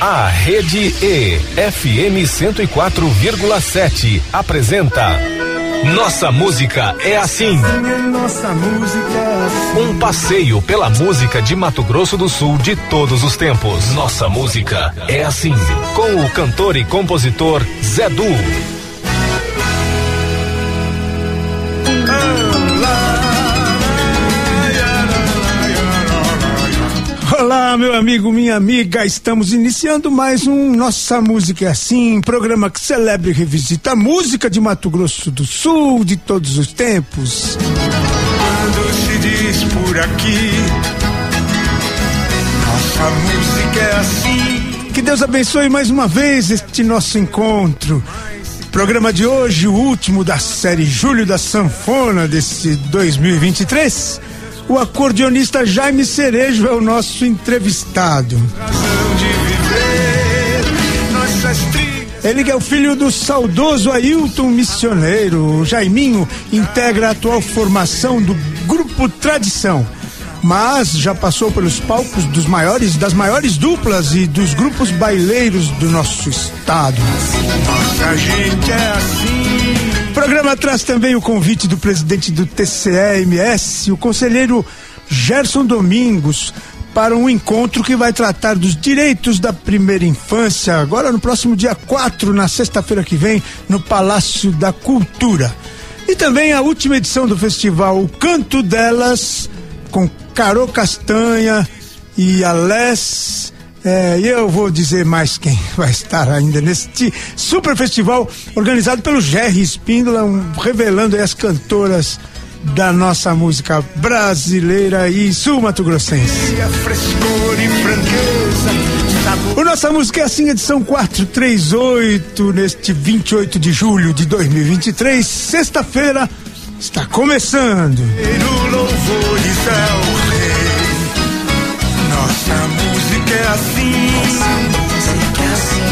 A Rede E, FM 104,7, apresenta Nossa Música é Assim. Nossa música é assim. Um passeio pela música de Mato Grosso do Sul de todos os tempos. Nossa Música é Assim. Com o cantor e compositor Zé Du. Olá, meu amigo, minha amiga, estamos iniciando mais um Nossa Música é Assim, programa que celebra e revisita a música de Mato Grosso do Sul de todos os tempos. Quando se diz por aqui, nossa música é assim. Que Deus abençoe mais uma vez este nosso encontro. Programa de hoje, o último da série Júlio da Sanfona desse 2023. O acordeonista Jaime Cerejo é o nosso entrevistado. Ele que é o filho do saudoso Ailton Missioneiro. O Jaiminho integra a atual formação do Grupo Tradição. Mas já passou pelos palcos dos maiores, das maiores duplas e dos grupos baileiros do nosso estado. Nossa gente é assim. Programa traz também o convite do presidente do TCE-MS, o conselheiro Gerson Domingos, para um encontro que vai tratar dos direitos da primeira infância, agora no próximo dia 4, na sexta-feira que vem, no Palácio da Cultura. E também a última edição do festival O Canto Delas, com Carô Castanha e Alés. É, e eu vou dizer mais quem vai estar ainda neste super festival organizado pelo Jerry Espíndola, um, revelando as cantoras da nossa música brasileira e sul-mato-grossense. E e. O Nossa Música é assim, edição 438, neste 28 de julho de 2023, sexta-feira, está começando. O louvores é o rei. Assim.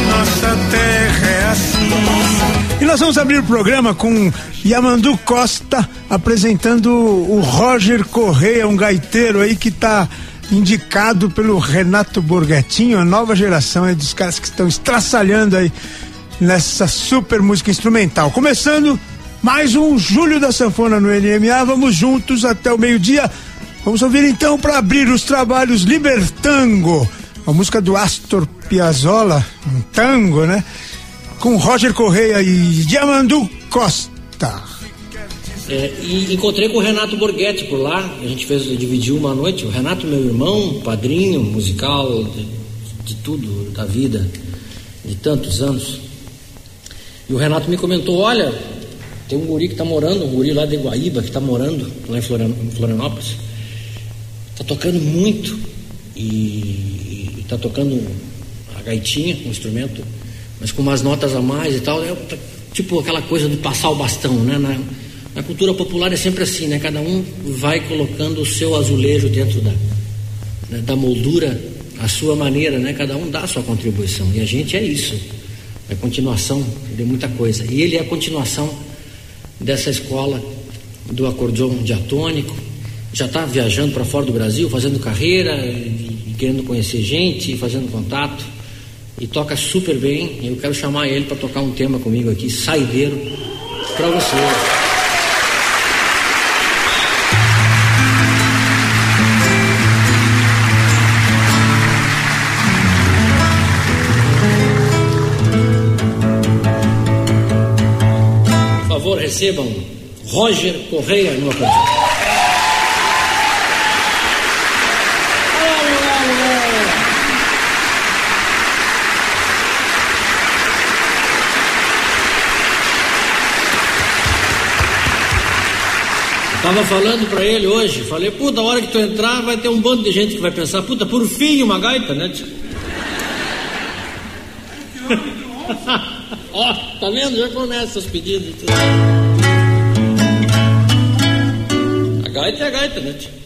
Nossa terra é assim. E nós vamos abrir o programa com Yamandu Costa apresentando o Roger Correia, um gaiteiro aí que está indicado pelo Renato Borghetinho, a nova geração aí dos caras que estão estraçalhando aí nessa super música instrumental. Começando mais um Júlio da Sanfona no NMA, vamos juntos até o meio-dia. Vamos ouvir então para abrir os trabalhos Libertango, a música do Astor Piazzolla, um tango, né? Com Roger Correia e Yamandu Costa. É, e encontrei com o Renato Borghetti por lá, a gente fez, dividiu uma noite. O Renato, meu irmão, padrinho musical de, de tudo, da vida, de tantos anos. E o Renato me comentou: olha, tem um guri que está morando, um guri lá de Guaíba, que está morando lá em Florianópolis. Está tocando muito e está tocando a gaitinha, um instrumento, mas com umas notas a mais e tal. É, tipo aquela coisa de passar o bastão, né? Na, na cultura popular é sempre assim, né? Cada um vai colocando o seu azulejo dentro da, né, da moldura, a sua maneira, né? Cada um dá a sua contribuição. E a gente é isso. É continuação de muita coisa. E ele é a continuação dessa escola do acordeon diatônico. Já está viajando para fora do Brasil, fazendo carreira, e, querendo conhecer gente, fazendo contato. E toca super bem. Eu quero chamar ele para tocar um tema comigo aqui, saideiro, para você. Favor, recebam Roger Correia no acordeon. Tava falando pra ele hoje, falei, puta, a hora que tu entrar vai ter um bando de gente que vai pensar, puta, por fim uma gaita, né? Ó, tá vendo? Já começa os pedidos. A gaita é a gaita, né? tio?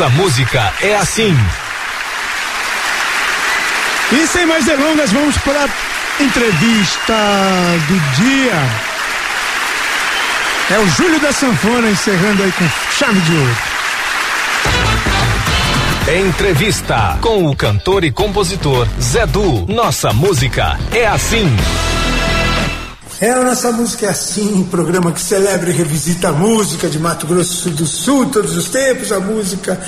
Nossa música é assim. E sem mais delongas, vamos para a entrevista do dia. É o Júlio da Sanfona encerrando aí com chave de ouro. Entrevista com o cantor e compositor Zé Du. Nossa música é assim. É a nossa música é assim, programa que celebra e revisita a música de Mato Grosso do Sul, todos os tempos, a música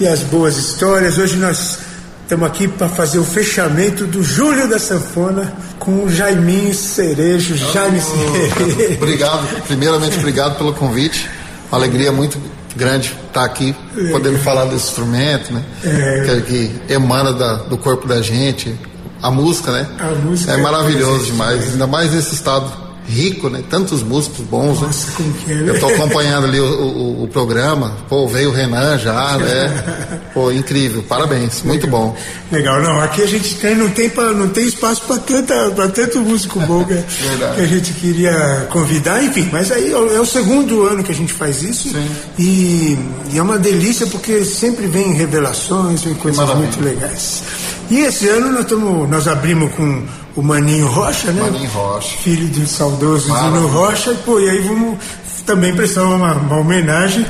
e as boas histórias. Hoje nós estamos aqui para fazer o fechamento do Júlio da Sanfona com o Jaiminho Cerejo. Oh, Jaime Cerejo. Obrigado, primeiramente obrigado pelo convite. Uma alegria muito grande estar aqui, é. podendo falar desse instrumento, né? É. Que, que emana da, do corpo da gente, a música, né? A música é maravilhoso é demais, ainda mais nesse estado rico, né? Tantos músicos bons, Nossa, né? como que é, né? Eu tô acompanhando ali o, o, o, programa, pô, veio o Renan já, né? Pô, incrível, parabéns, muito bom. Legal, não, aqui a gente tem, não tem, pra, não tem espaço para tanta, pra tanto músico bom que, que, a gente queria convidar, enfim, mas aí é o segundo ano que a gente faz isso e, e, é uma delícia porque sempre vem revelações, vem coisas muito legais. E esse ano nós, tamo, nós abrimos com o Maninho Rocha, né? Maninho Rocha. Filho do saudoso Zino Rocha, e, pô, e aí vamos também prestar uma, uma homenagem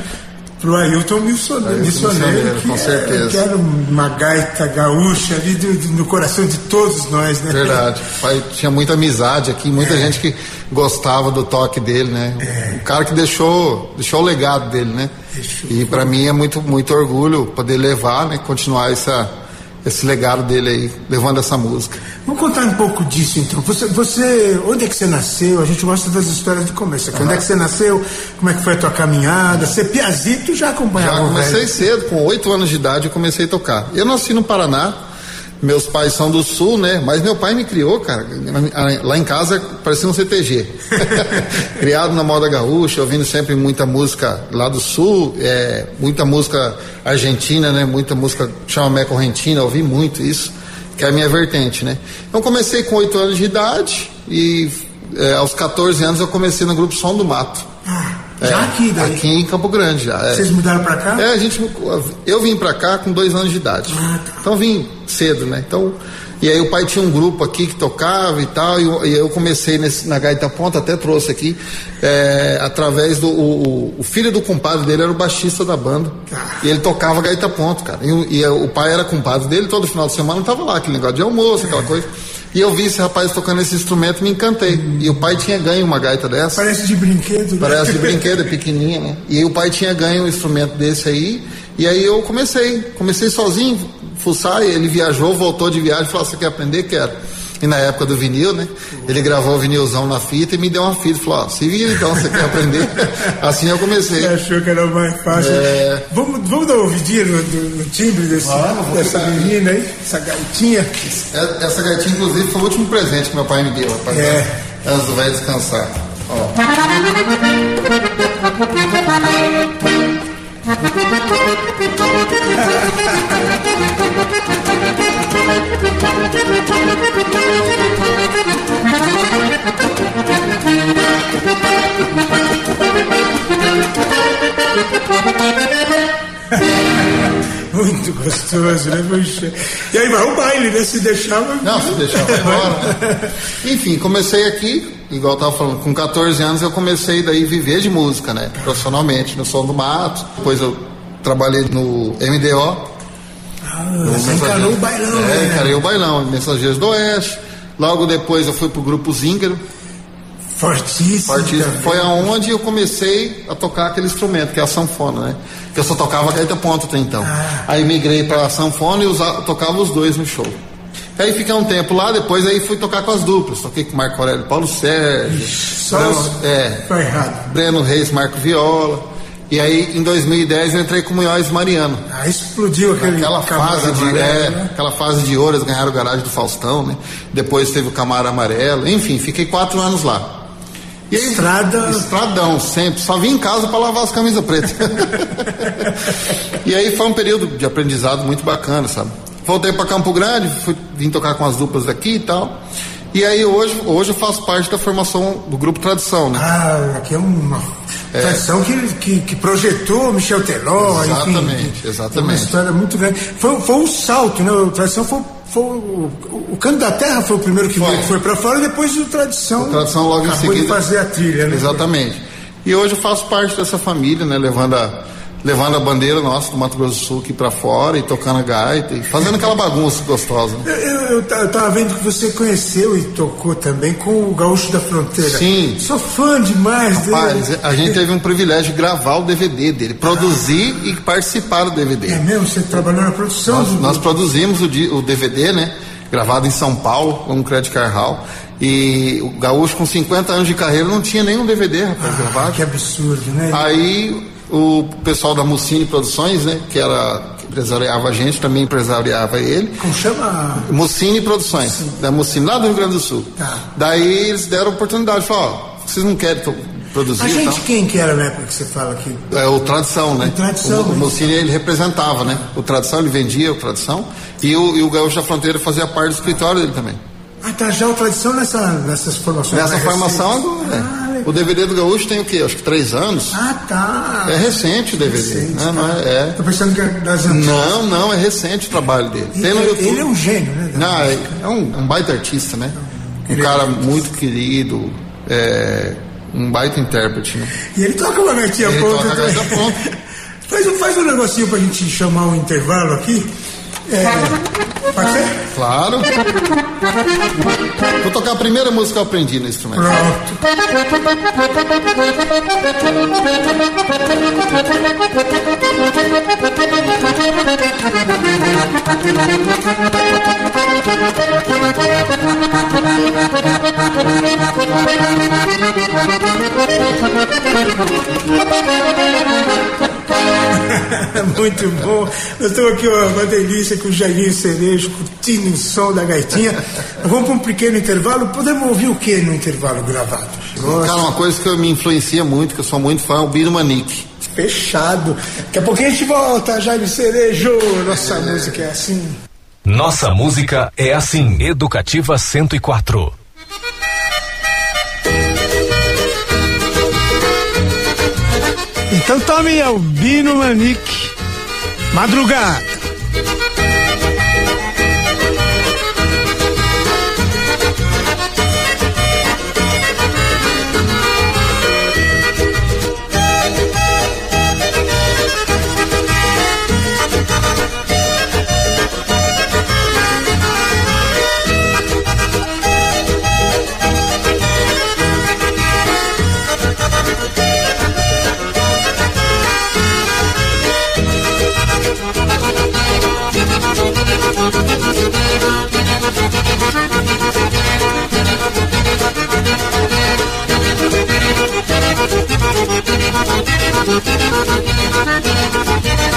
pro Ailton Missioneiro, missioneiro com certeza. Que era uma gaita gaúcha ali do, do, no coração de todos nós, né? Verdade. Pai tinha muita amizade aqui, muita é. gente que gostava do toque dele, né? É. O cara que deixou, deixou o legado dele, né? Deixou. E para mim é muito, muito orgulho poder levar, né? Continuar essa esse legado dele aí, levando essa música. Vamos contar um pouco disso então. Você, você onde é que você nasceu? A gente gosta das histórias de começo. Uhum. Onde é que você nasceu? Como é que foi a tua caminhada? Você piazito já acompanhava? Já comecei cedo, com oito anos de idade eu comecei a tocar. Eu nasci no Paraná, meus pais são do sul, né? Mas meu pai me criou, cara. Lá em casa parecia um CTG. Criado na moda gaúcha, ouvindo sempre muita música lá do sul, é, muita música argentina, né? Muita música chamamé correntina, ouvi muito isso, que é a minha vertente, né? Então comecei com oito anos de idade e é, aos 14 anos eu comecei no grupo Som do Mato. Já é, aqui daí? Aqui em Campo Grande já. É. Vocês mudaram para cá? É, a gente. Eu vim para cá com dois anos de idade. Ah, tá. Então vim cedo, né? Então. E aí o pai tinha um grupo aqui que tocava e tal, e eu, e eu comecei nesse, na Gaita Ponta, até trouxe aqui, é, através do. O, o, filho do compadre dele era o baixista da banda. Ah. E ele tocava Gaita Ponta, cara. E, e, o pai era compadre dele, todo final de semana tava lá, aquele negócio de almoço, aquela coisa. E eu vi esse rapaz tocando esse instrumento me encantei. E o pai tinha ganho uma gaita dessa. Parece de brinquedo, né? Parece de brinquedo, é pequenininha, né? E o pai tinha ganho um instrumento desse aí. E aí eu comecei, comecei sozinho, fuçar, ele viajou, voltou de viagem, falou: Você quer aprender? Quero e na época do vinil, né? Ele gravou o vinilzão na fita e me deu uma fita. Falou: ó, se vira então, você quer aprender? assim eu comecei. Você achou que era mais fácil. É... Vamos, vamos dar uma ouvidinha no, no, timbre desse, vamos, dessa menina aí, essa gaitinha? É, essa gaitinha, inclusive, foi o último presente que meu pai me deu, rapaz. É. Do velho descansar. Ó. gostoso, né? E aí vai o baile, né? Se deixava. Não, se deixava vai embora. Né? Enfim, comecei aqui, igual eu tava falando, com 14 anos eu comecei daí viver de música, né? Profissionalmente, no Som do Mato. Depois eu trabalhei no MDO. Ah, você encarou o bailão, é, né? encarei o bailão, Mensageiros do Oeste. Logo depois eu fui pro grupo Zíngaro Fortíssimo. Fortíssimo. Foi aonde eu comecei a tocar aquele instrumento, que é a sanfona, né? Que eu só tocava gaita ponta até então. Ah. Aí migrei para a sanfona e usava, tocava os dois no show. Aí fiquei um tempo lá, depois aí fui tocar com as duplas. Toquei com Marco Aurélio Paulo Sérgio. Ixi, Breno, é, foi errado. Breno Reis, Marco Viola. E aí, em 2010, eu entrei com Munhoz Mariano. Ah, explodiu aquele aquela fase de amarelo, é, né? aquela fase de ouro, eles ganharam o garagem do Faustão, né? Depois teve o Camaro Amarelo. Enfim, fiquei quatro anos lá. E aí, Estrada. Estradão, sempre. Só vim em casa para lavar as camisas pretas. e aí foi um período de aprendizado muito bacana, sabe? Voltei para Campo Grande, fui, vim tocar com as duplas daqui e tal. E aí hoje, hoje eu faço parte da formação do grupo Tradição, né? Ah, aqui é uma é. tradição que, que, que, projetou Michel Teló, exatamente, enfim. Exatamente, Uma história muito grande. Foi, foi um salto, né? O Tradição foi foi o, o, Canto da Terra foi o primeiro que foi, foi para fora, depois o Tradição. O Tradição logo em seguida. fazer a trilha, né? Exatamente. E hoje eu faço parte dessa família, né? Levando a levando a bandeira nossa do Mato Grosso do Sul aqui para fora e tocando a gaita e fazendo aquela bagunça gostosa. Eu, eu, eu, tava vendo que você conheceu e tocou também com o Gaúcho da Fronteira. Sim. Sou fã demais Rapaz, dele. a gente teve um privilégio de gravar o DVD dele, produzir ah. e participar do DVD. É mesmo? Você trabalhou na produção? Nós, do... nós produzimos o, o DVD, né? Gravado em São Paulo, com o Credit Car Hall. E o Gaúcho, com 50 anos de carreira, não tinha nenhum DVD, rapaz, ah, gravado. Que absurdo, né? Aí o pessoal da Mucine Produções, né, que era empresariava a gente, também empresariava ele. Como chama? Mocine Produções, Sim. da Mocine, lá do Rio Grande do Sul. Tá. Daí eles deram a oportunidade, falaram, ó, vocês não querem produzir. A gente quem que era na época que você fala aqui? É o Tradição, né? O Tradição. O, o Mocine ele representava, né? O Tradição, ele vendia o Tradição e o, e o Gaúcho da Fronteira fazia parte do escritório dele também. Ah, tá já o Tradição nessa, nessas formações? Nessa formação, é. Ah, o DVD do Gaúcho tem o quê? Acho que três anos. Ah, tá. É recente o DVD. Recente, né? não é, é. Tô pensando que é das antigas. Não, não, é recente o trabalho dele. Tem no YouTube. Ele é um gênio, né? Não, é, é um, um baita artista, né? Um ele cara é muito querido, é, um baita intérprete, né? E ele toca uma gatinha ele pronta. Toca a gaita pronta. faz, um, faz um negocinho pra gente chamar um intervalo aqui. É, pode ser? Claro. Vou tocar a primeira música que eu aprendi no instrumento. Pronto. Muito bom. Nós estamos aqui, ó, uma delícia com o Jairinho Cerejo curtindo o som da gaitinha. Vamos para um pequeno intervalo. Podemos ouvir o que no intervalo gravado? Cara, uma coisa que me influencia muito, que eu sou muito fã, é o Biro Manique. Fechado. Daqui a pouquinho a gente volta, Jaime Cerejo. Nossa é. música é assim. Nossa música é assim. Educativa 104. Então tome Albino Manique. Madrugada. Thank you.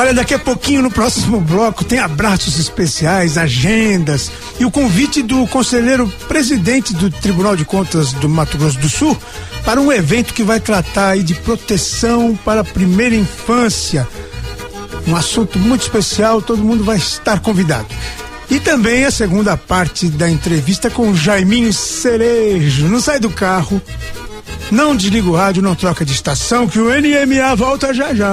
Olha, daqui a pouquinho no próximo bloco tem abraços especiais, agendas e o convite do conselheiro presidente do Tribunal de Contas do Mato Grosso do Sul para um evento que vai tratar de proteção para a primeira infância. Um assunto muito especial, todo mundo vai estar convidado. E também a segunda parte da entrevista com Jaiminho Cerejo. Não sai do carro, não desliga o rádio, não troca de estação, que o NMA volta já já.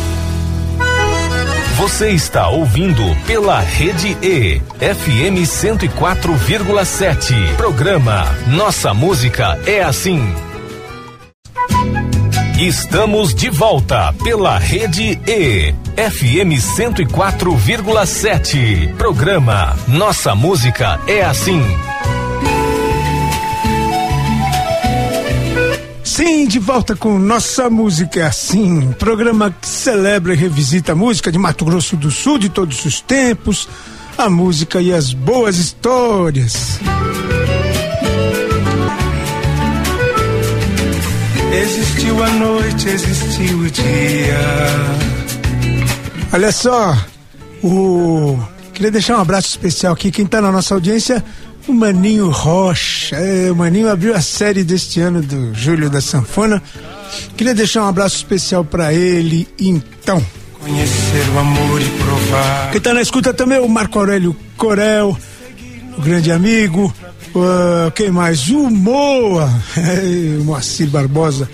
Você está ouvindo pela Rede E, FM 104,7. Programa Nossa Música é Assim. Estamos de volta pela Rede E, FM 104,7. Programa Nossa Música é Assim. Sim, de volta com Nossa Música é Assim, programa que celebra e revisita a música de Mato Grosso do Sul de todos os tempos, a música e as boas histórias. Existiu a noite, existiu o dia. Olha só, o queria deixar um abraço especial aqui quem está na nossa audiência o Maninho Rocha. É, o Maninho abriu a série deste ano do Júlio da Sanfona. Queria deixar um abraço especial para ele, então. Conhecer o amor e provar. Quem tá na escuta também é o Marco Aurélio Corel, o grande amigo. Uh, quem mais? O Moa, o Moacir Barbosa.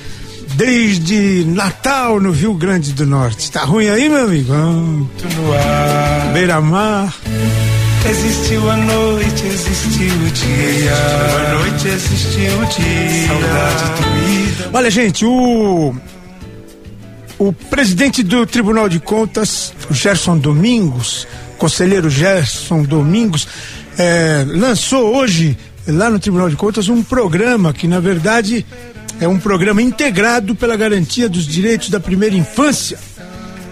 Desde Natal no Rio Grande do Norte. Tá ruim aí, meu amigo? Ah, Beira-Mar. Existiu a noite, existiu o dia. A noite existiu o dia. Saudade doída. Olha, gente, o o presidente do Tribunal de Contas, o Gerson Domingos, conselheiro Gerson Domingos, eh, lançou hoje lá no Tribunal de Contas um programa que na verdade é um programa integrado pela garantia dos direitos da primeira infância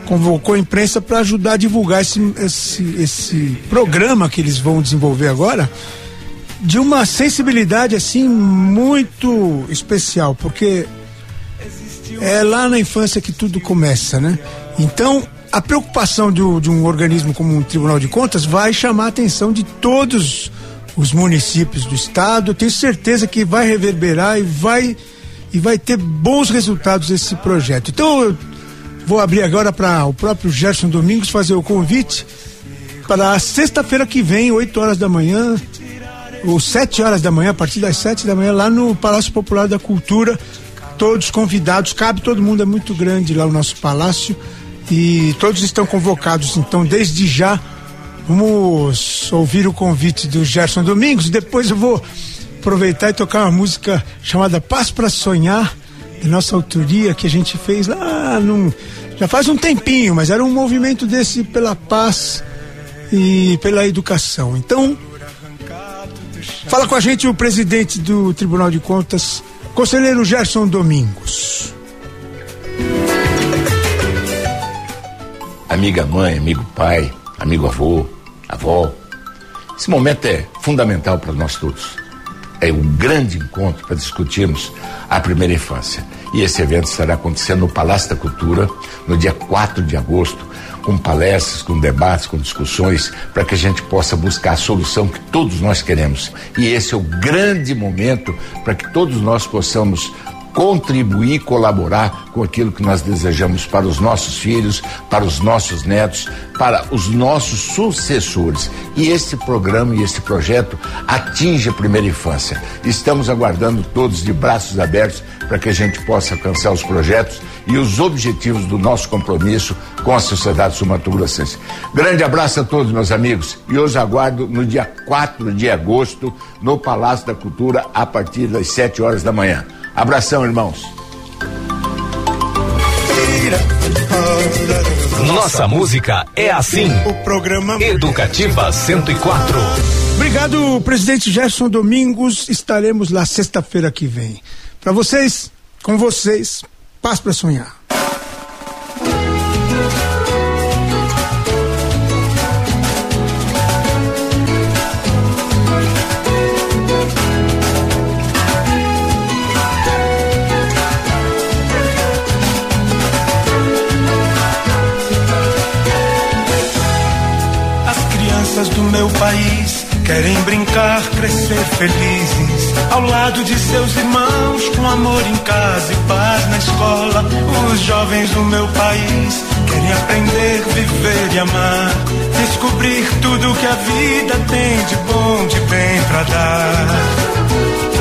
convocou a imprensa para ajudar a divulgar esse, esse, esse programa que eles vão desenvolver agora de uma sensibilidade assim muito especial, porque é lá na infância que tudo começa, né? Então, a preocupação de, de um organismo como um Tribunal de Contas vai chamar a atenção de todos os municípios do estado. Eu tenho certeza que vai reverberar e vai e vai ter bons resultados esse projeto. Então, eu Vou abrir agora para o próprio Gerson Domingos fazer o convite para sexta-feira que vem, 8 horas da manhã, ou 7 horas da manhã, a partir das 7 da manhã, lá no Palácio Popular da Cultura. Todos convidados, cabe todo mundo, é muito grande lá o nosso palácio e todos estão convocados. Então, desde já, vamos ouvir o convite do Gerson Domingos. Depois eu vou aproveitar e tocar uma música chamada Paz para Sonhar nossa autoria que a gente fez lá num, já faz um tempinho, mas era um movimento desse pela paz e pela educação. Então, fala com a gente o presidente do Tribunal de Contas, conselheiro Gerson Domingos. Amiga mãe, amigo pai, amigo avô, avó. Esse momento é fundamental para nós todos. É um grande encontro para discutirmos a primeira infância. E esse evento estará acontecendo no Palácio da Cultura no dia 4 de agosto, com palestras, com debates, com discussões, para que a gente possa buscar a solução que todos nós queremos. E esse é o grande momento para que todos nós possamos contribuir, colaborar com aquilo que nós desejamos para os nossos filhos, para os nossos netos, para os nossos sucessores. E esse programa e esse projeto atinge a primeira infância. Estamos aguardando todos de braços abertos para que a gente possa alcançar os projetos e os objetivos do nosso compromisso com a sociedade sumatogrossense. Grande abraço a todos, meus amigos, e hoje aguardo no dia 4 de agosto no Palácio da Cultura a partir das 7 horas da manhã. Abração, irmãos. Nossa música é assim. O programa Educativa 104. Obrigado, presidente Gerson Domingos. Estaremos lá sexta-feira que vem. Para vocês, com vocês, paz para sonhar. Querem brincar, crescer felizes ao lado de seus irmãos, com amor em casa e paz na escola. Os jovens do meu país querem aprender, viver e amar, descobrir tudo que a vida tem de bom, de bem pra dar.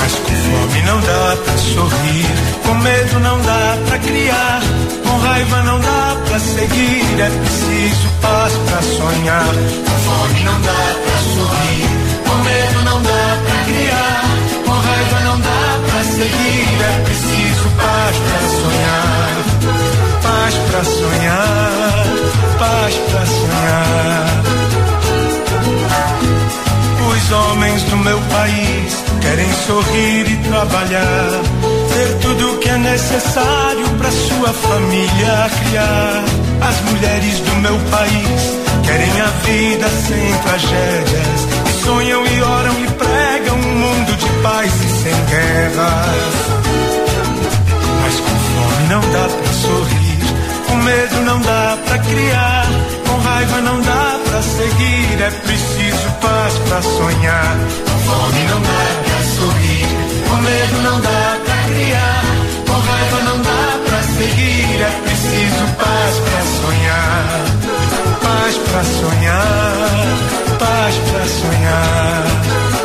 Mas com fome não dá pra sorrir, com medo não dá pra criar, com raiva não dá pra seguir, é preciso paz pra sonhar. Com fome não dá pra sorrir, com medo não dá pra criar, com raiva não dá pra seguir, é preciso paz pra sonhar. Trabalhar, ter tudo que é necessário para sua família criar. As mulheres do meu país querem a vida sem tragédias, e sonham e oram e pregam um mundo de paz e sem guerras. Mas com fome não dá pra sorrir, com medo não dá pra criar, raiva não dá pra seguir, é preciso paz pra sonhar. Com fome não dá pra sorrir, com medo não dá pra criar, com raiva não dá pra seguir, é preciso paz pra sonhar. Paz pra sonhar, paz pra sonhar.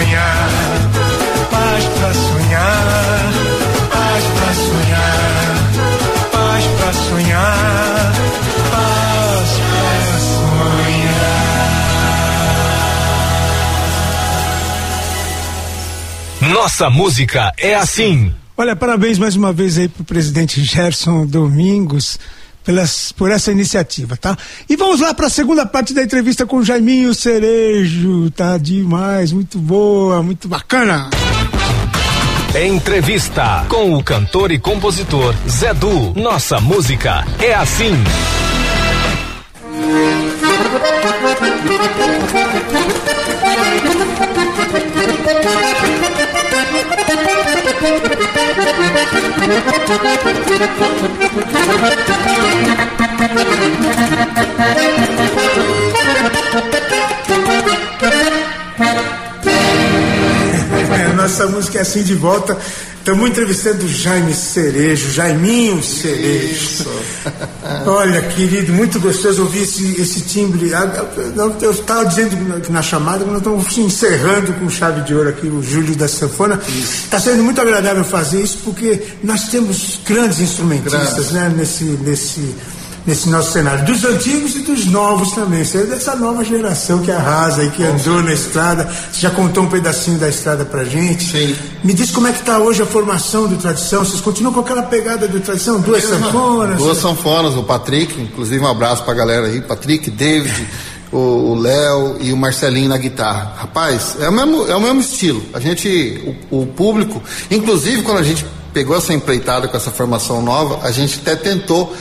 Sonhar. Paz pra sonhar, paz pra sonhar, paz pra sonhar, paz pra sonhar. Nossa música é assim. Olha, parabéns mais uma vez aí pro presidente Gerson Domingos pelas, por essa iniciativa, tá? E vamos lá para a segunda parte da entrevista com o Jaiminho Cerejo, tá demais, muito boa, muito bacana. Entrevista com o cantor e compositor Zé Du. Nossa música é assim. Nossa música é assim de volta. Estamos entrevistando o Jaime Cerejo, Jaiminho Cerejo. Olha, querido, muito gostoso ouvir esse, esse timbre. Ah, Eu estava dizendo na chamada que nós estamos encerrando com chave de ouro aqui o Júlio da Sanfona. Está sendo muito agradável fazer isso porque nós temos grandes instrumentistas né, nesse, nesse, nesse nosso cenário, dos antigos e dos novos também. Você é dessa nova geração que arrasa e que andou na estrada. Você já contou um pedacinho da estrada pra gente. Sim. Me diz como é que está hoje a formação do Tradição. Vocês continuam com aquela pegada do Tradição? Duas sanfonas? Duas sanfonas, o Patrick, inclusive um abraço pra galera aí, Patrick, David, o Léo e o Marcelinho na guitarra. Rapaz, é o mesmo, é o mesmo estilo. A gente, o, o público, inclusive quando a gente pegou essa empreitada com essa formação nova, a gente até tentou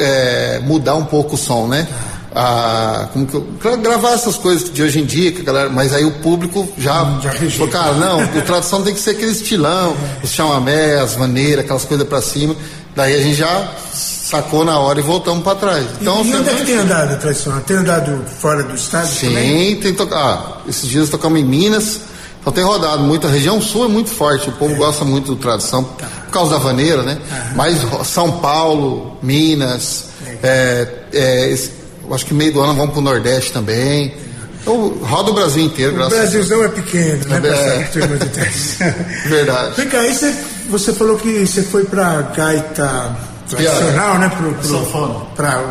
é, mudar um pouco o som, né? Ah, como que eu- gra- gravar essas coisas de hoje em dia, que a galera, mas aí o público já, Já rejeita. falou, cara, não, o tradição tem que ser aquele estilão, os chamamé, as maneiras, aquelas coisas pra cima. Daí a gente já sacou na hora e voltamos pra trás. Então, e onde é que tem andado a Tradição? Tem andado fora do estado também? Sim, tem tocado. Ah, esses dias tocamos em Minas, então tem rodado muito. A região sul é muito forte, o povo gosta muito do tradição, por causa da vaneira, né? Mas ro- São Paulo, Minas, é, é, eu acho que meio do ano vamos pro Nordeste também. Então, roda o Brasil inteiro, O graças a Deus. Brasilzão é pequeno, né? É. dez. Verdade. Vem cá, aí você, você falou que você foi pra gaita tradicional, né? Pro, pro, Sanfona. Pra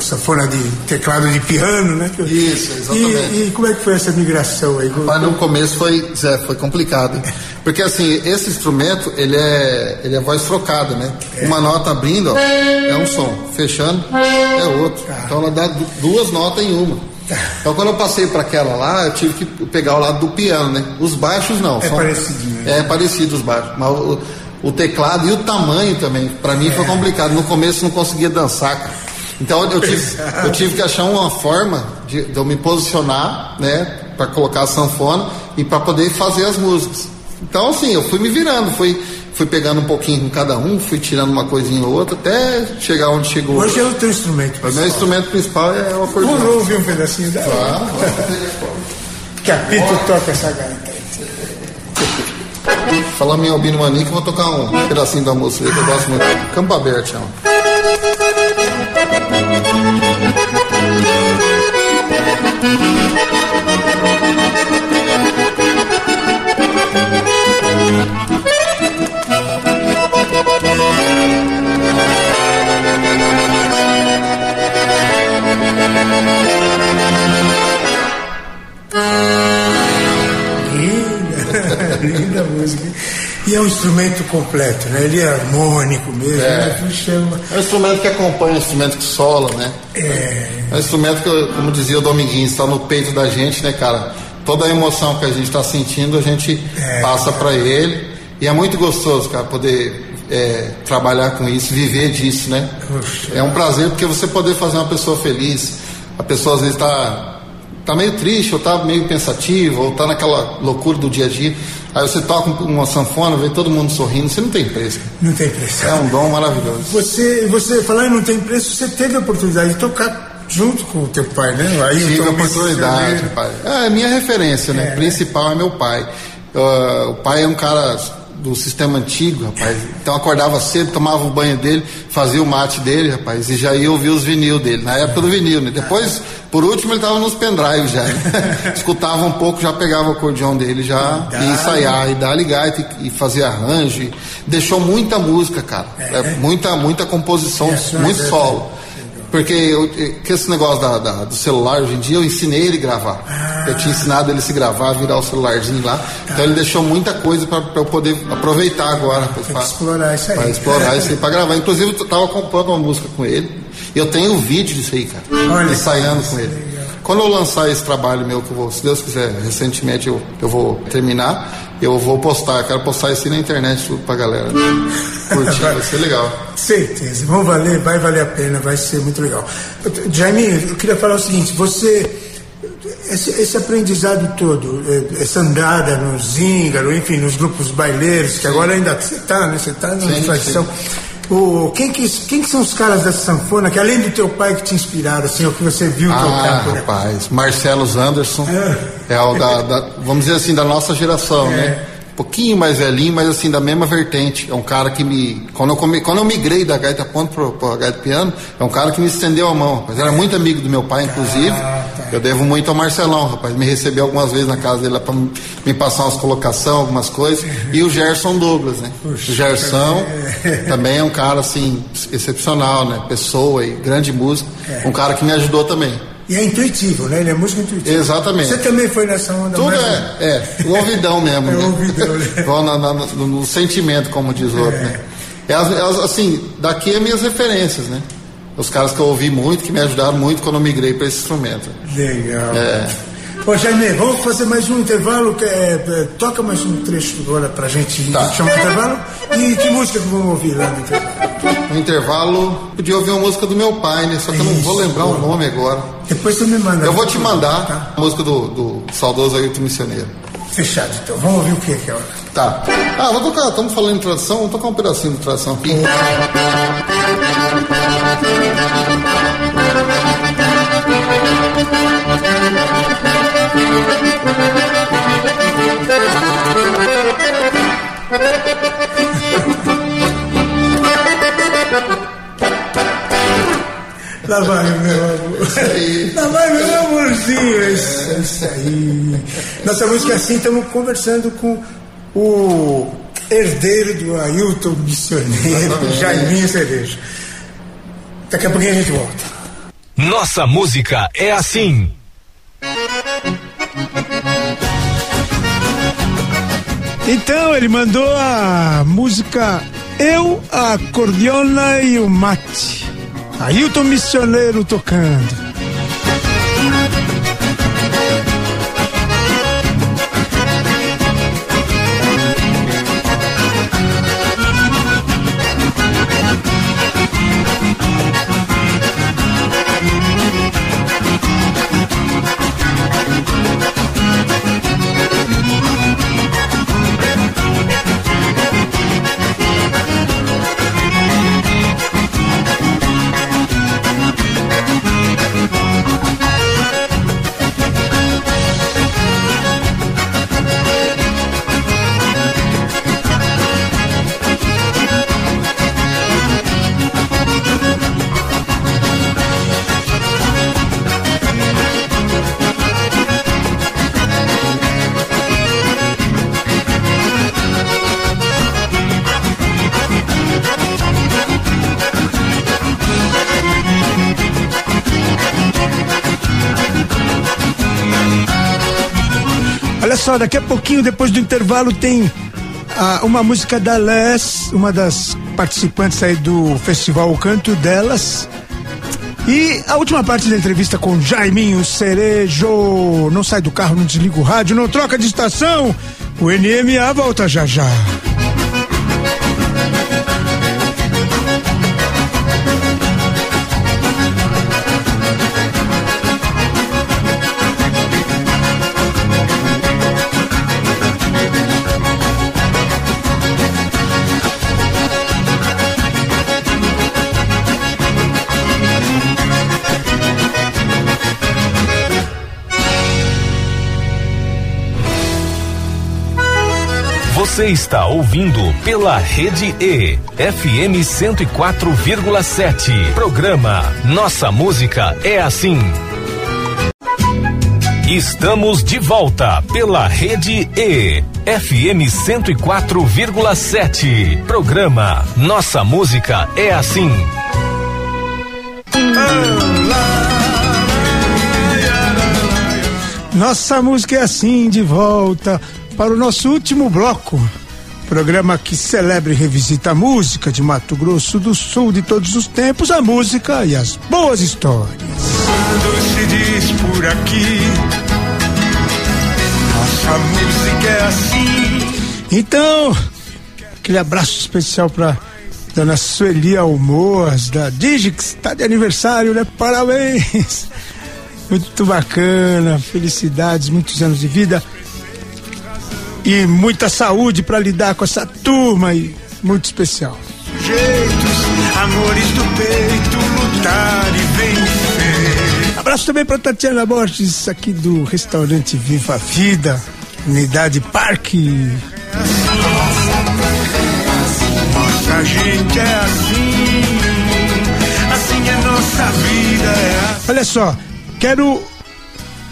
sanfona de teclado de piano, né? Isso, exatamente. E, e como é que foi essa migração aí? Mas no começo foi, Zé, foi complicado. Porque assim, esse instrumento, ele é, ele é voz trocada, né? É. Uma nota abrindo, ó, é um som, fechando, é outro. Ah. Então ela dá duas notas em uma. Tá. Então quando eu passei para aquela lá, eu tive que pegar o lado do piano, né? Os baixos não. É são, parecido, né? É parecido os baixos. Mas o, o teclado e o tamanho também, para mim é. foi complicado. No começo não conseguia dançar, cara. Então eu tive, eu tive que achar uma forma de, de eu me posicionar, né? Para colocar a sanfona e para poder fazer as músicas. Então, assim, eu fui me virando, fui, fui pegando um pouquinho com cada um, fui tirando uma coisinha ou outra, até chegar onde chegou. Hoje é o teu instrumento principal. O meu instrumento principal é o acordeão. Vamos ouvir um pedacinho dela? Claro. que apito toca essa gaita. Fala minha Albino Manique, eu vou tocar um pedacinho da música que eu gosto muito. Campo aberto, chama. Linda, linda música. E é um instrumento completo, né? Ele é harmônico mesmo, é. né? Chama... É um instrumento que acompanha, um instrumento que sola, né? É. É um instrumento que, como dizia o Dominguinhos, está no peito da gente, né, cara? Toda a emoção que a gente está sentindo, a gente é. passa para ele. E é muito gostoso, cara, poder é, trabalhar com isso, viver disso, né? É um prazer porque você poder fazer uma pessoa feliz. A pessoa às vezes está tá meio triste, ou tá meio pensativo, ou tá naquela loucura do dia a dia. Aí você toca uma sanfona, vê todo mundo sorrindo, você não tem preço. Não tem preço. É um dom maravilhoso. Você, você falar não tem preço, você teve a oportunidade de tocar junto com o teu pai, né? Aí Tive a oportunidade, pai. É, minha referência, né? É. Principal é meu pai. Uh, o pai é um cara do sistema antigo, rapaz. Então acordava cedo, tomava o banho dele, fazia o mate dele, rapaz, e já ia ouvir os vinil dele, na época do vinil, né? Depois, por último, ele tava nos pendrives já. Né? Escutava um pouco, já pegava o acordeão dele, já ia ensaiar, e dar gaita e, e fazer arranjo. E deixou muita música, cara. É, é muita, muita composição, é, muito solo. Porque eu, que esse negócio da, da, do celular hoje em dia, eu ensinei ele a gravar. Ah. Eu tinha ensinado ele a se gravar, virar o celularzinho lá. Tá. Então ele deixou muita coisa para eu poder aproveitar agora. Pra, explorar isso aí. Pra explorar isso aí, pra gravar. Inclusive, eu tava comprando uma música com ele. E eu tenho um vídeo disso aí, cara. Olha, ensaiando com ele. Quando eu lançar esse trabalho meu, que eu vou, se Deus quiser, recentemente eu, eu vou terminar, eu vou postar, quero postar isso na internet pra galera. Curtir, vai ser legal. Certeza, vão valer, vai valer a pena, vai ser muito legal. Jaime, eu queria falar o seguinte, você esse, esse, aprendizado todo, eh, essa andada no Zíngaro, enfim, nos grupos baileiros, que sim. agora ainda você está, né? Você está na tradição. O, quem, que, quem que são os caras dessa sanfona que além do teu pai que te inspiraram, assim, o que você viu ah, tocar? Ah, rapaz, Marcelo Anderson é, é o da, da, vamos dizer assim, da nossa geração, é. né? Um pouquinho mais velhinho, mas assim, da mesma vertente. É um cara que me. Quando eu, come, quando eu migrei da gaita ponto pro, pro gaita piano, é um cara que me estendeu a mão. Mas era muito amigo do meu pai, inclusive. Tá. Eu devo muito ao Marcelão, rapaz. Me recebeu algumas vezes na casa dele para me passar umas colocações, algumas coisas. E o Gerson Douglas, né? Puxa, o Gerson é. também é um cara assim, excepcional, né? Pessoa e grande músico. É. Um cara que me ajudou também. E é intuitivo, né? Ele é músico intuitivo. Exatamente. Você também foi nessa onda Tudo mais... é, é, o ouvidão mesmo. é o ouvidão, né? na, na, no, no, sentimento, como diz o outro, é. né? É, é, assim, daqui é minhas referências, né? Os caras que eu ouvi muito, que me ajudaram muito quando eu migrei para esse instrumento. Legal. É. Ô Jaime, vamos fazer mais um intervalo. Que é, é, toca mais um trecho agora pra gente tá. chamar o intervalo. E que música que vamos ouvir lá no intervalo? No intervalo, podia ouvir uma música do meu pai, né? Só que Isso, eu não vou lembrar o nome agora. Depois você me manda. Eu vou te mandar tá? a música do, do saudoso Ailton Missioneiro. Fechado, então. Vamos ouvir o que é hora. Tá. Ah, vou tocar, estamos falando em tradução, vamos tocar um pedacinho de tradução aqui. Lá vai o meu amor. Lá vai meu amorzinho. Isso, é isso aí. Nossa música é assim, estamos conversando com o herdeiro do Ailton Missioneiro, Jaiminho Cerejo. Daqui a pouquinho a gente volta. Nossa música é assim. Então ele mandou a música Eu, a Cordiona e o Mate. Ailton Missioneiro tocando. Intervalo, tem ah, uma música da Les, uma das participantes aí do festival O Canto Delas. E a última parte da entrevista com Jaiminho Cerejo. Não sai do carro, não desliga o rádio, não troca de estação. O NMA volta já já. Você está ouvindo pela Rede E, FM 104,7. Programa Nossa Música é Assim. Estamos de volta pela Rede E, FM 104,7. Programa Nossa Música é Assim. Nossa música é assim, de volta para o nosso último bloco. Programa que celebra e revisita a música de Mato Grosso do Sul de todos os tempos, a música e as boas histórias. Quando se diz por aqui, nossa música é assim. Então, aquele abraço especial para Dona Sueli Almoas, da Digix, tá de aniversário, né? Parabéns! Muito bacana, felicidades, muitos anos de vida e muita saúde para lidar com essa turma e muito especial. Sujeitos, amores do peito, lutar e vencer. Abraço também para Tatiana Borges, aqui do restaurante Viva a Vida, Unidade Parque. Nossa gente é assim, assim é nossa vida. É assim. Olha só, quero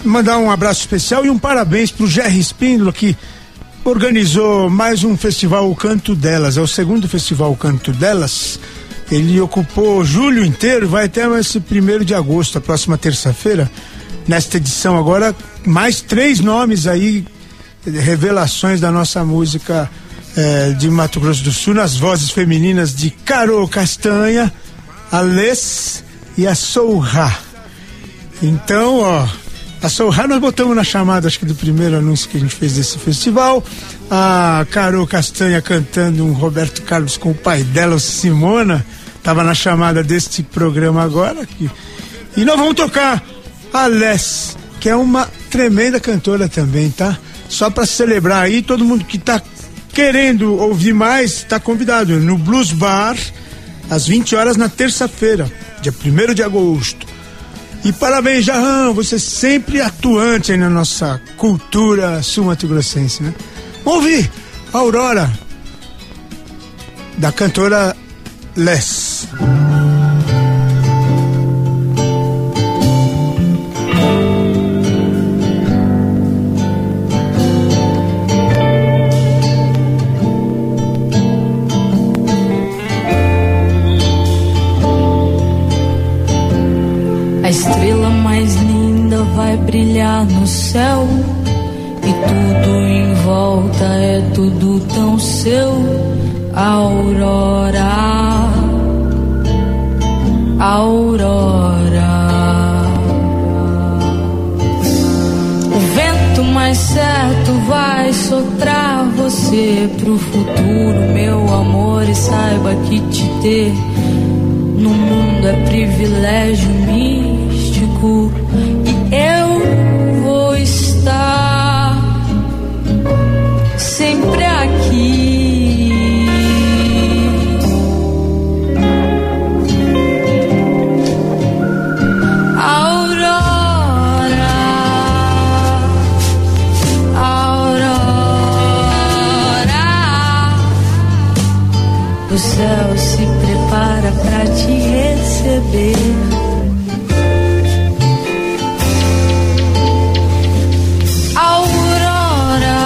mandar um abraço especial e um parabéns pro Jerry Espíndola que organizou mais um festival O Canto Delas, é o segundo festival O Canto Delas. Ele ocupou julho inteiro, vai até esse primeiro de agosto, a próxima terça-feira. Nesta edição agora, mais três nomes aí, revelações da nossa música eh, de Mato Grosso do Sul, nas vozes femininas de Carol Castanha, a Les e a Sourra. Então, ó, a Sourra nós botamos na chamada, acho que do primeiro anúncio que a gente fez desse festival. A Carol Castanha cantando um Roberto Carlos com o pai dela, o Simona, estava na chamada deste programa agora. Que, e nós vamos tocar a Les, que é uma tremenda cantora também, tá? Só para celebrar aí, todo mundo que tá querendo ouvir mais, está convidado no Blues Bar, às 20 horas na terça-feira, dia 1 de agosto. E parabéns, Jarrão, você sempre atuante na nossa cultura sul-mato-grossense, né? Vamos ouvir Aurora, da cantora Les. Brilhar no céu e tudo em volta é tudo tão seu. Aurora, aurora. O vento mais certo vai soprar você pro futuro, meu amor, e saiba que te ter no mundo é privilégio místico céu se prepara pra te receber. Aurora,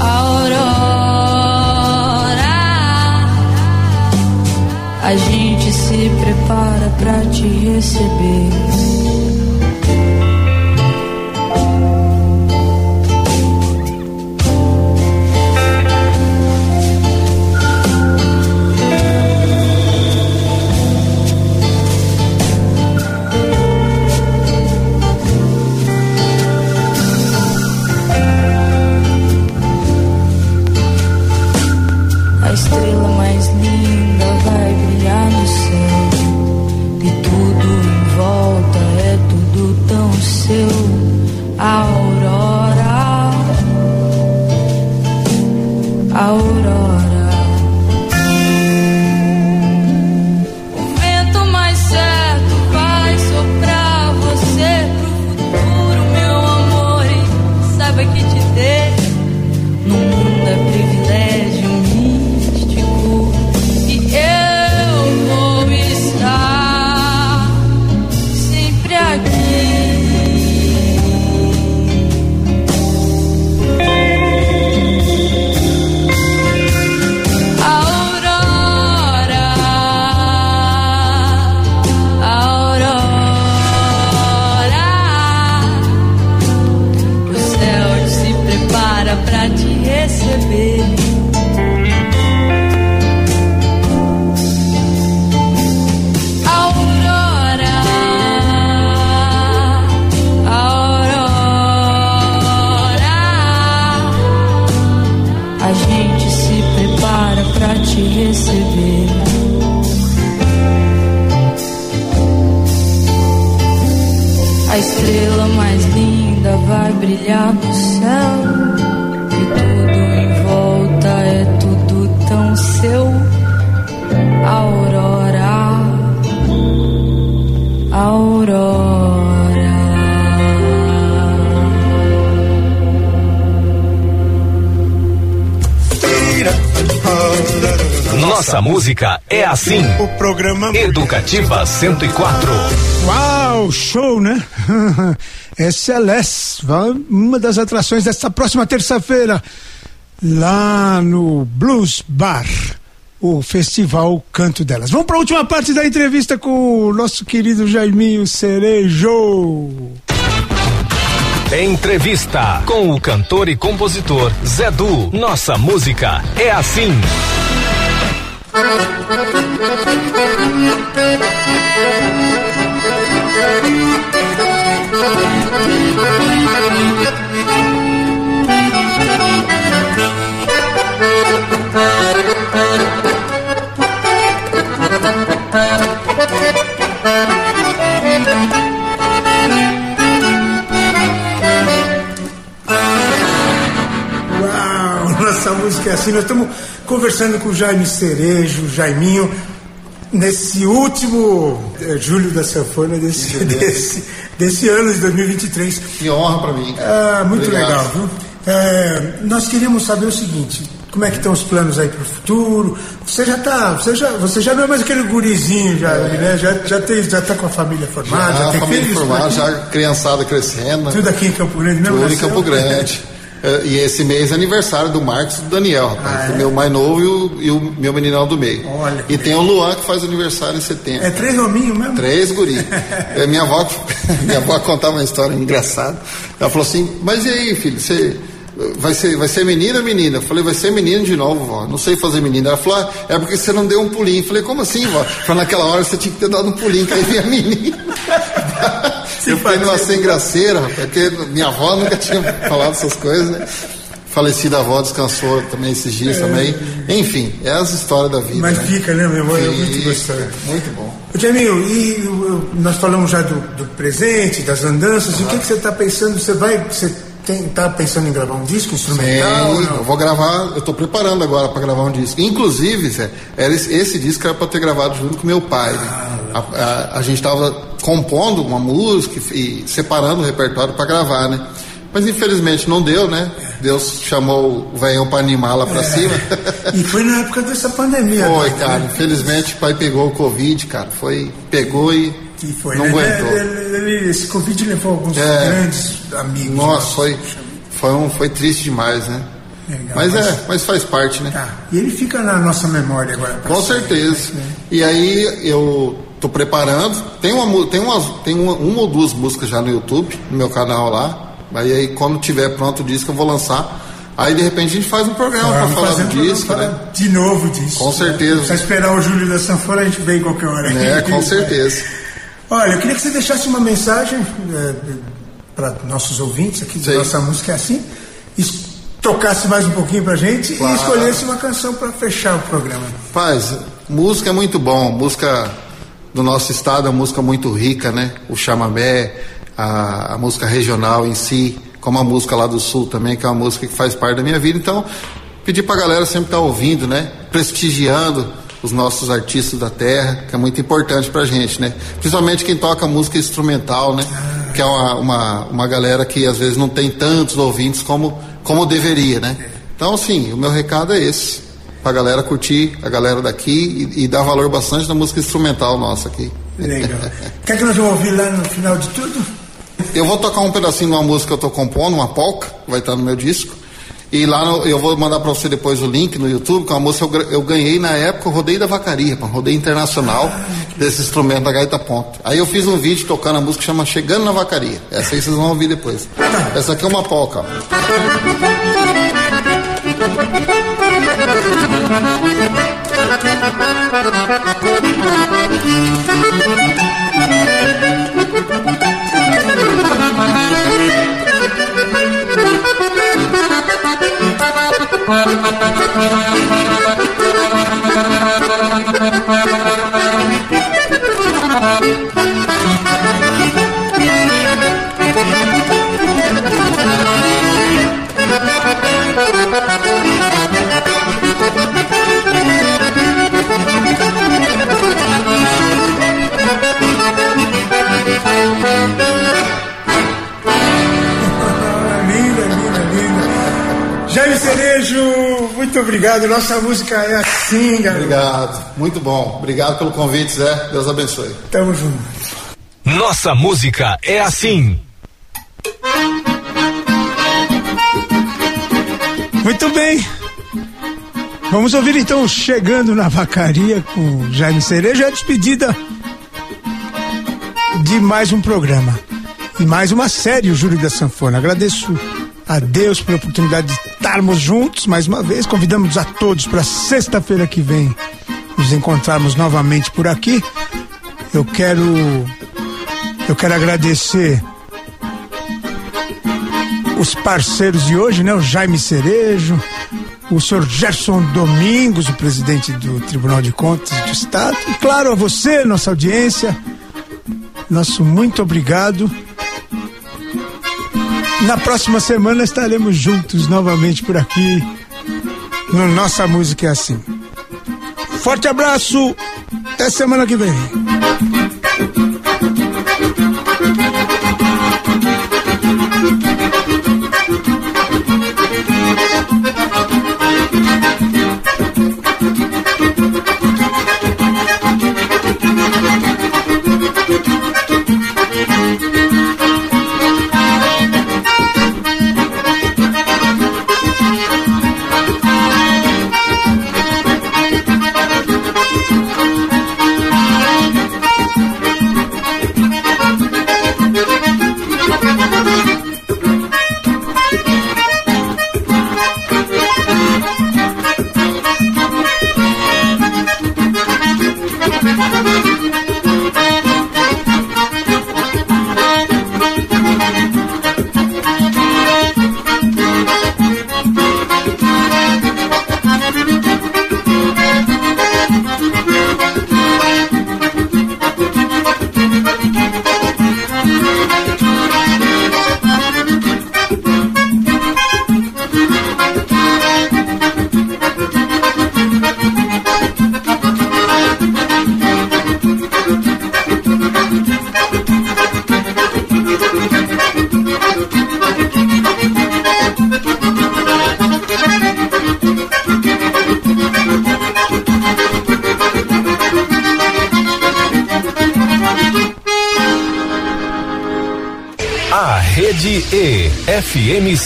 aurora, a gente se prepara pra te receber. Nossa música é assim. O programa Educativa 104. Uau, show, né? é Celeste, uma das atrações desta próxima terça-feira, lá no Blues Bar, o festival Canto Delas. Vamos para a última parte da entrevista com o nosso querido Jaiminho Cerejo. Entrevista com o cantor e compositor Zé Du. Nossa música é assim. Uau, nossa música é assim. Nós estamos conversando com o Jaime Cerejo, o Jaiminho, nesse último eh, julho da sanfona desse, desse, desse ano de 2023. Que honra para mim. Ah, muito Obrigado. legal, viu? É, nós queríamos saber o seguinte: como é que estão os planos aí para o futuro? Você já tá, você já, você já não é mais aquele gurizinho, já, né? Já, já, tem, já tá com a família formada, já, Já, tem família filhos, formada, né? já criançada crescendo. Tudo aqui em Campo Grande mesmo? Tudo em? Campo Grande. É, e esse mês é aniversário do Marcos e do Daniel, rapaz. Ah, é? O meu mais novo e o, e o meu meninão do meio. Olha e tem o Luan que faz aniversário em setembro. É três hominhos mesmo? Três guri. É, minha avó, minha avó contava uma história engraçada. Ela falou assim, mas e aí, filho, você vai ser, vai ser menina ou menina? Eu falei, vai ser menino de novo, vó. Não sei fazer menina. Ela falou, ah, é porque você não deu um pulinho. Eu falei, como assim, vó? Falei, naquela hora você tinha que ter dado um pulinho, que aí vinha menina. Eu fiquei numa sem graceira, rapaz, porque minha avó nunca tinha falado essas coisas, né? Falecida avó descansou também esses dias também. Enfim, é as histórias da vida. Mas né? fica, né, meu irmão? É muito gostoso. Muito bom. Jamil, e nós falamos já do, do presente, das andanças. E o que, que você está pensando? Você vai. Você está pensando em gravar um disco instrumental? Sim, eu vou gravar, eu tô preparando agora para gravar um disco. Inclusive, Zé, era esse, esse disco era para ter gravado junto com meu pai. né? A, a- a gente estava compondo uma música e, separando o repertório para gravar, né? Mas infelizmente não deu, né? Deus chamou o velhão para animar lá para cima. E foi na época dessa pandemia. Foi, né? cara. Infelizmente o pai pegou o Covid, cara. Foi, pegou e Que foi, não né? aguentou. Ele- ele- esse Covid levou alguns É. grandes amigos. Nossa, nossos. foi, foi, um, foi triste demais, né? Legal, mas, mas- é, mas faz parte, né? Tá. E ele fica na nossa memória agora. pra Com sempre, certeza. né? E aí eu tô preparando. Tem uma, tem umas, tem uma, uma ou duas músicas já no YouTube, no meu canal lá. Aí, aí quando tiver pronto o disco eu vou lançar. Aí de repente a gente faz um programa para falar do disco, né? De novo disso. Com certeza. Se esperar o Júlio da Sanfona, a gente vem qualquer hora. É, com certeza. Olha, eu queria que você deixasse uma mensagem para nossos ouvintes aqui Sim. nossa música é assim, tocasse mais um pouquinho pra gente Claro. e escolhesse uma canção para fechar o programa. Paz, música é muito bom. Música do nosso estado é uma música muito rica, né? O chamamé, a, a música regional em si, como a música lá do sul também, que é uma música que faz parte da minha vida. Então, pedir pra galera sempre estar ouvindo, né? Prestigiando os nossos artistas da terra, que é muito importante pra gente, né? Principalmente quem toca música instrumental, né? Que é uma, uma, uma galera que às vezes não tem tantos ouvintes como, como deveria, né? Então, assim, o meu recado é esse pra galera curtir, a galera daqui e, e dar valor bastante na música instrumental nossa aqui. Legal. Quer que nós vamos ouvir lá no final de tudo? Eu vou tocar um pedacinho de uma música que eu tô compondo, uma polca, que vai estar no meu disco. E lá no- eu vou mandar para você depois o link no YouTube, uma música que eu, eu ganhei na época, eu rodei da vacaria, pá, rodei internacional desse instrumento da gaita ponta. Aí eu fiz um vídeo tocando a música que chama Chegando na Vacaria. Essa aí vocês vão ouvir depois. Essa aqui é uma polca. ó. linda, muito obrigado. Nossa música é assim, galera. Obrigado, muito bom. Obrigado pelo convite, Zé. Deus abençoe. Tamo junto. Nossa música é assim. Muito bem. Vamos ouvir então Chegando na Vacaria com Jaime Cerejo, é a despedida de mais um programa e mais uma série, o Júlio da Sanfona. Agradeço a Deus pela oportunidade de estarmos juntos mais uma vez. Convidamos a todos para sexta-feira que vem nos encontrarmos novamente por aqui. Eu quero eu quero agradecer os parceiros de hoje, né? O Jaime Cerejo, o senhor Gerson Domingos, o presidente do Tribunal de Contas do Estado, e claro, a você, nossa audiência, nosso muito obrigado. Na próxima semana estaremos juntos novamente por aqui no Nossa Música é Assim. Forte abraço, até semana que vem.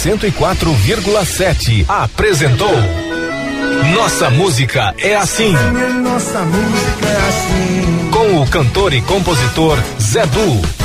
104,7, apresentou Nossa Música é Assim. Nossa música é assim. Com o cantor e compositor Zé Du.